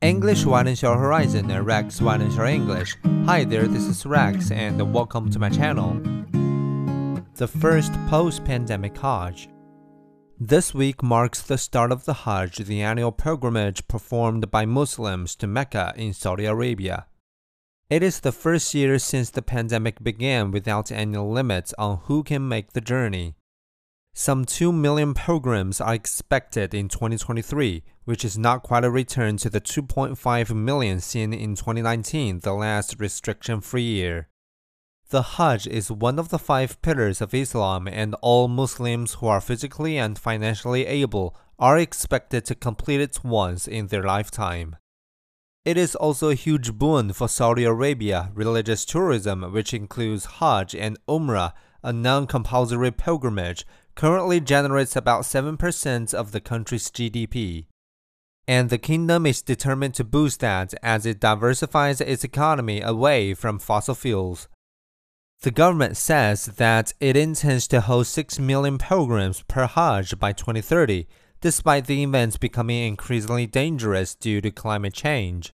English widens your horizon and Rex widens your English. Hi there, this is Rex and welcome to my channel. The first post-pandemic Hajj. This week marks the start of the Hajj, the annual pilgrimage performed by Muslims to Mecca in Saudi Arabia. It is the first year since the pandemic began without any limits on who can make the journey. Some 2 million pilgrims are expected in 2023, which is not quite a return to the 2.5 million seen in 2019, the last restriction free year. The Hajj is one of the five pillars of Islam, and all Muslims who are physically and financially able are expected to complete it once in their lifetime. It is also a huge boon for Saudi Arabia religious tourism, which includes Hajj and Umrah, a non compulsory pilgrimage, currently generates about 7% of the country's GDP. And the kingdom is determined to boost that as it diversifies its economy away from fossil fuels. The government says that it intends to host 6 million pilgrims per Hajj by 2030, despite the events becoming increasingly dangerous due to climate change.